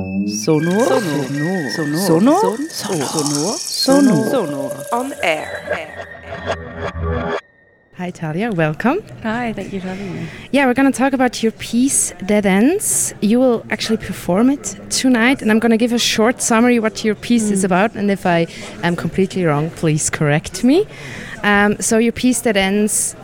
Sonor. Sonor. Sonor. Sonor. Sonor. Sonor. On air. Hi, Talia. Welcome. Hi, thank you for having me. Yeah, we're going to talk about your piece, Dead Ends. You will actually perform it tonight, and I'm going to give a short summary what your piece mm. is about. And if I am completely wrong, please correct me. Um, so, your piece, Dead Ends,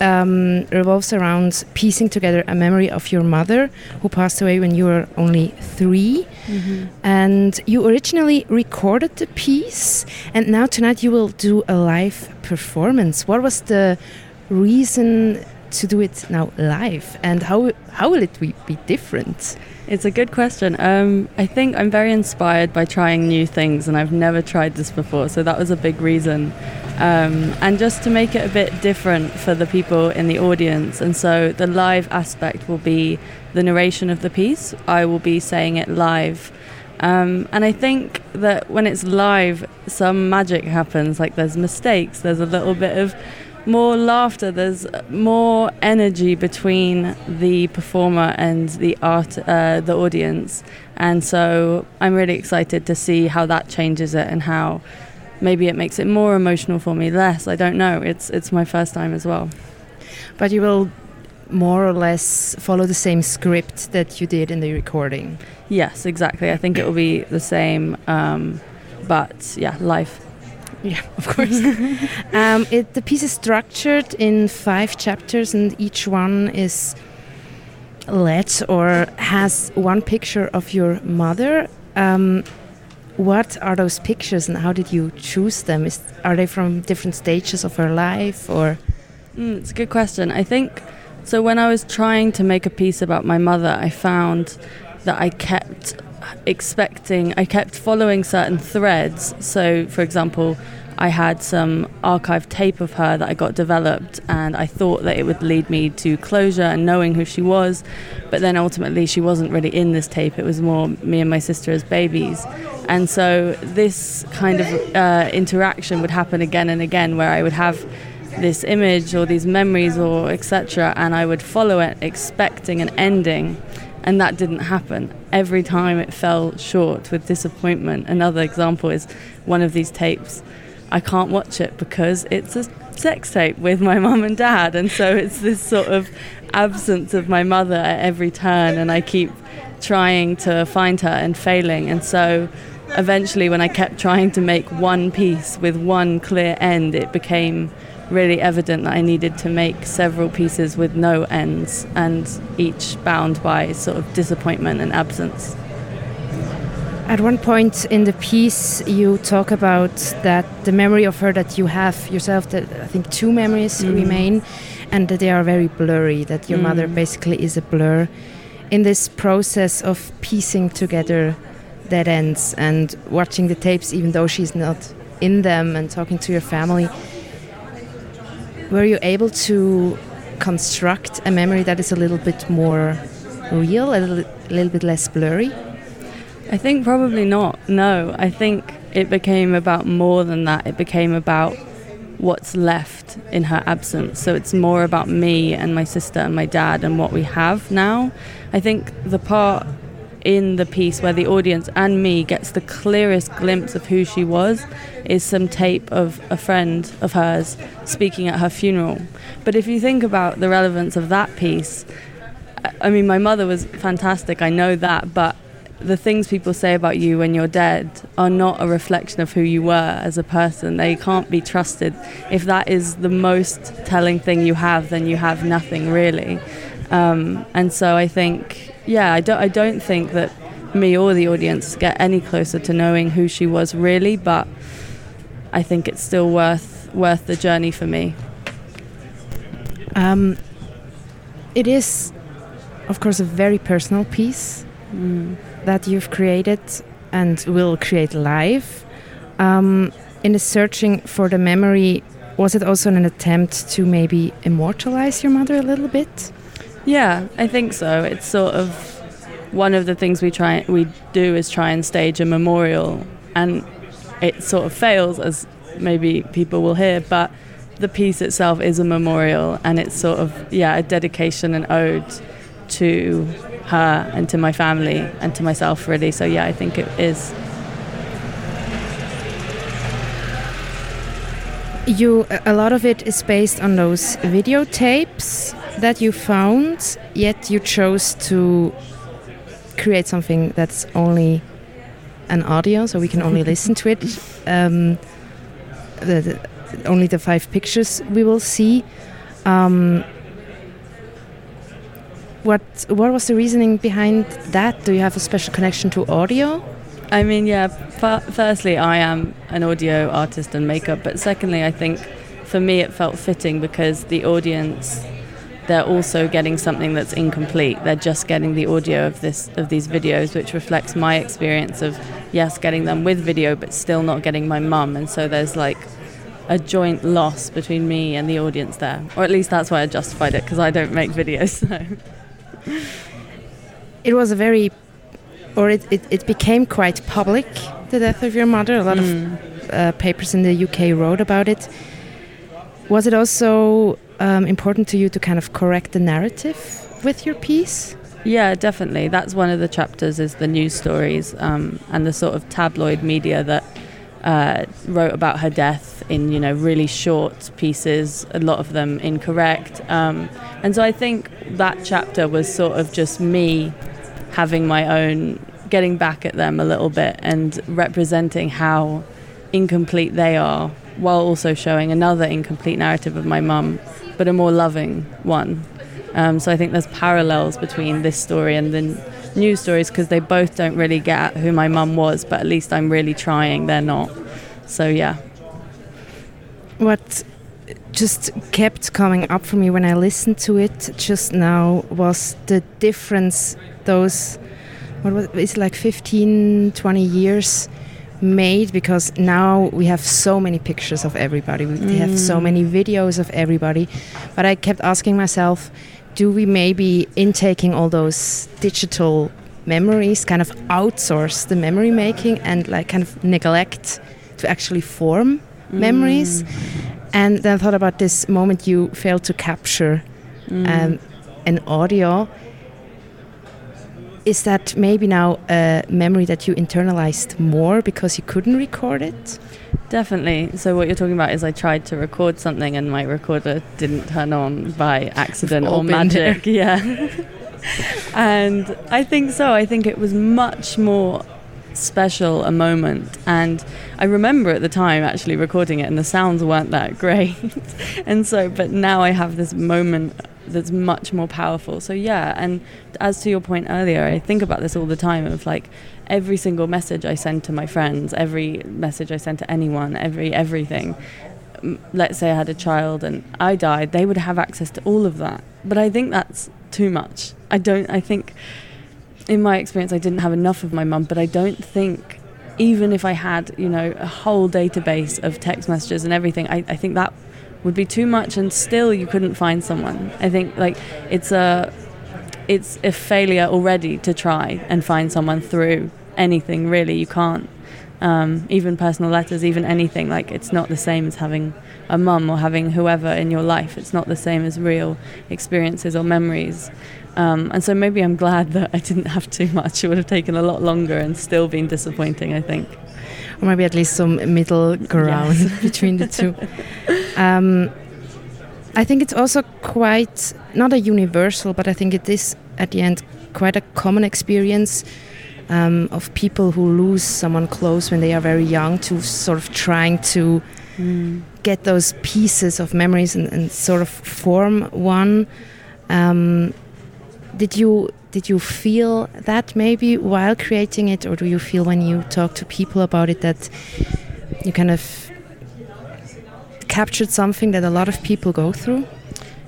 um, revolves around piecing together a memory of your mother who passed away when you were only 3 mm-hmm. And you originally recorded the piece, and now tonight you will do a live performance. What was the reason to do it now live, and how how will it be different? It's a good question. Um, I think I'm very inspired by trying new things, and I've never tried this before, so that was a big reason um, and just to make it a bit different for the people in the audience. And so the live aspect will be the narration of the piece. I will be saying it live. Um, and I think that when it's live, some magic happens. Like there's mistakes, there's a little bit of more laughter, there's more energy between the performer and the art, uh, the audience. And so I'm really excited to see how that changes it and how maybe it makes it more emotional for me, less. I don't know. It's it's my first time as well. But you will more or less follow the same script that you did in the recording. Yes, exactly. I think it will be the same, um, but yeah, live. Yeah, of course. um, it, the piece is structured in five chapters, and each one is led or has one picture of your mother. Um, what are those pictures and how did you choose them? Is, are they from different stages of her life or? Mm, it's a good question. I think so. When I was trying to make a piece about my mother, I found that I kept expecting, I kept following certain threads. So, for example, I had some archive tape of her that I got developed, and I thought that it would lead me to closure and knowing who she was. But then ultimately, she wasn't really in this tape. It was more me and my sister as babies. And so, this kind of uh, interaction would happen again and again, where I would have this image or these memories or etc., and I would follow it expecting an ending and that didn't happen. Every time it fell short with disappointment. Another example is one of these tapes I can't watch it because it's a sex tape with my mum and dad, and so it's this sort of absence of my mother at every turn, and I keep trying to find her and failing, and so eventually, when I kept trying to make one piece with one clear end, it became really evident that I needed to make several pieces with no ends and each bound by sort of disappointment and absence. At one point in the piece, you talk about that the memory of her that you have yourself, that I think two memories mm. remain, and that they are very blurry, that your mm. mother basically is a blur. In this process of piecing together dead ends and watching the tapes, even though she's not in them, and talking to your family, were you able to construct a memory that is a little bit more real, a little, a little bit less blurry? I think probably not. No, I think it became about more than that. It became about what's left in her absence. So it's more about me and my sister and my dad and what we have now. I think the part in the piece where the audience and me gets the clearest glimpse of who she was is some tape of a friend of hers speaking at her funeral. But if you think about the relevance of that piece, I mean, my mother was fantastic, I know that, but the things people say about you when you're dead are not a reflection of who you were as a person. They can't be trusted. If that is the most telling thing you have, then you have nothing really. Um, and so I think, yeah, I don't, I don't think that me or the audience get any closer to knowing who she was really, but I think it's still worth worth the journey for me. Um, it is, of course, a very personal piece. Mm that you've created and will create live. Um, in the searching for the memory, was it also an attempt to maybe immortalize your mother a little bit? Yeah, I think so. It's sort of one of the things we try we do is try and stage a memorial, and it sort of fails as maybe people will hear, but the piece itself is a memorial, and it's sort of yeah a dedication and ode to her and to my family and to myself really. So yeah, I think it is. You a lot of it is based on those videotapes that you found, yet you chose to create something that's only an audio, so we can only listen to it. Um, the, the, only the five pictures we will see. Um, what what was the reasoning behind that? Do you have a special connection to audio? I mean, yeah. firstly, I am an audio artist and maker, but secondly, I think for me it felt fitting because the audience they're also getting something that's incomplete. They're just getting the audio of this of these videos, which reflects my experience of yes, getting them with video, but still not getting my mum. And so there's like a joint loss between me and the audience there, or at least that's why I justified it because I don't make videos. So. It was a very, or it, it, it, became quite public. The death of your mother. A lot mm. of uh, papers in the UK wrote about it. Was it also um, important to you to kind of correct the narrative with your piece? Yeah, definitely. That's one of the chapters is the news stories um, and the sort of tabloid media that uh, wrote about her death in you know really short pieces, a lot of them incorrect. Um, and so I think that chapter was sort of just me having my own, getting back at them a little bit and representing how incomplete they are, while also showing another incomplete narrative of my mum but a more loving one. Um, so I think there's parallels between this story and the news stories because they both don't really get at who my mum was, but at least I'm really trying. They're not. So yeah. What just kept coming up for me when I listened to it just now was the difference those what was it's like 15 20 years made because now we have so many pictures of everybody. We mm. have so mm. many videos of everybody. But I kept asking myself, do we maybe intaking all those digital memories kind of outsource the memory making and like kind of neglect to actually form mm. memories? And then I thought about this moment you failed to capture mm. um, an audio is that maybe now a memory that you internalized more because you couldn't record it? Definitely. So what you're talking about is I tried to record something and my recorder didn't turn on by accident or magic. There. Yeah. and I think so. I think it was much more special a moment and I remember at the time actually recording it and the sounds weren't that great. and so but now I have this moment that's much more powerful. So yeah, and as to your point earlier, I think about this all the time of like every single message I send to my friends, every message I send to anyone, every everything. Let's say I had a child and I died, they would have access to all of that. But I think that's too much. I don't I think in my experience I didn't have enough of my mum, but I don't think even if I had, you know, a whole database of text messages and everything, I, I think that would be too much and still you couldn't find someone. I think like it's a it's a failure already to try and find someone through anything really. You can't. Um, even personal letters, even anything. Like it's not the same as having a mum or having whoever in your life. It's not the same as real experiences or memories. Um, and so maybe I'm glad that I didn't have too much. It would have taken a lot longer and still been disappointing. I think or maybe at least some middle ground yes. between the two. Um, I think it's also quite not a universal, but I think it is at the end quite a common experience um, of people who lose someone close when they are very young to sort of trying to mm. get those pieces of memories and, and sort of form one. Um, did you did you feel that maybe while creating it, or do you feel when you talk to people about it that you kind of captured something that a lot of people go through?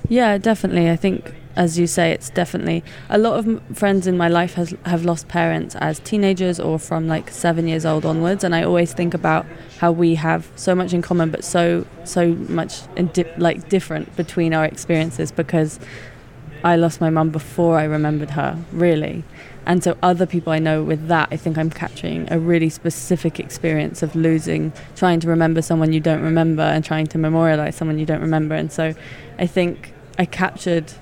Yeah, definitely. I think, as you say, it's definitely a lot of friends in my life has have lost parents as teenagers or from like seven years old onwards, and I always think about how we have so much in common, but so so much di- like different between our experiences because I lost my mum before I remembered her, really. And so, other people I know with that, I think I'm capturing a really specific experience of losing, trying to remember someone you don't remember and trying to memorialize someone you don't remember. And so, I think I captured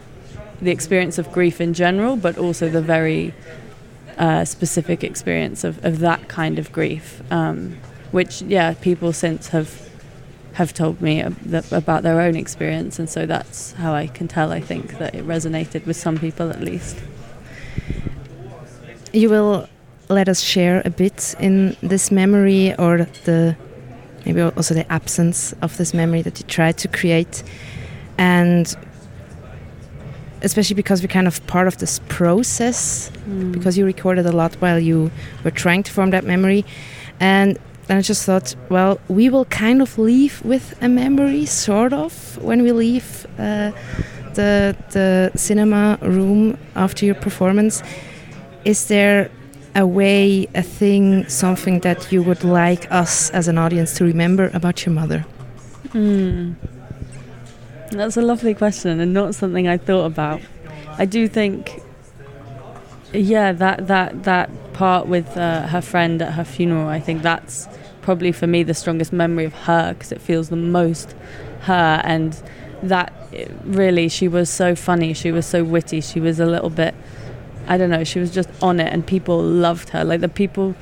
the experience of grief in general, but also the very uh, specific experience of, of that kind of grief, um, which yeah, people since have have told me about their own experience, and so that's how I can tell. I think that it resonated with some people at least. You will let us share a bit in this memory, or the maybe also the absence of this memory that you tried to create, and especially because we're kind of part of this process mm. because you recorded a lot while you were trying to form that memory and then I just thought, well, we will kind of leave with a memory, sort of, when we leave uh, the the cinema room after your performance. Is there a way, a thing, something that you would like us as an audience to remember about your mother? Hmm. That's a lovely question and not something I thought about. I do think, yeah, that that that part with uh, her friend at her funeral. I think that's probably for me the strongest memory of her because it feels the most her and that really she was so funny. She was so witty. She was a little bit. I don't know. She was just on it, and people loved her. Like the people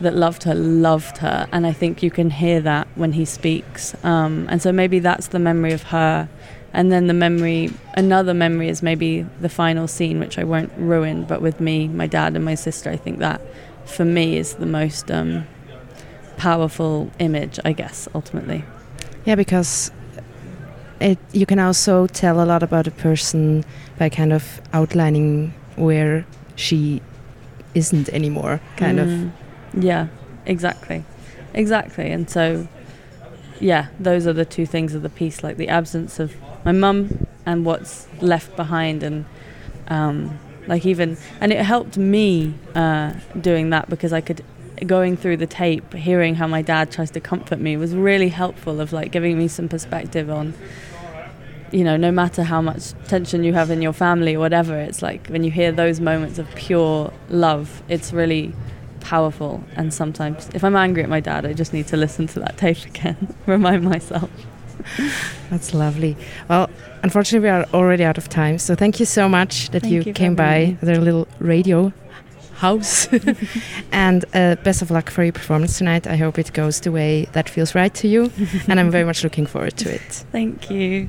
that loved her loved her. And i think you can hear that when he speaks. Um, and so maybe that's the memory of her. And then the memory another memory is maybe the final scene which i won't ruin but with me my dad and my sister i think that for me is the most um, powerful image i guess ultimately. Yeah because it you can also tell a lot about a person by kind of outlining where she isn't anymore kind mm. of yeah, exactly. Exactly. And so, yeah, those are the two things of the piece like the absence of my mum and what's left behind. And, um, like, even, and it helped me uh, doing that because I could, going through the tape, hearing how my dad tries to comfort me was really helpful of like giving me some perspective on you know, no matter how much tension you have in your family or whatever, it's like when you hear those moments of pure love, it's really powerful. And sometimes, if I'm angry at my dad, I just need to listen to that tape again, remind myself. That's lovely. Well, unfortunately, we are already out of time. So thank you so much that you, you, came by the little radio house. and uh, best of luck for your performance tonight. I hope it goes the way that feels right to you. and I'm very much looking forward to it. Thank you.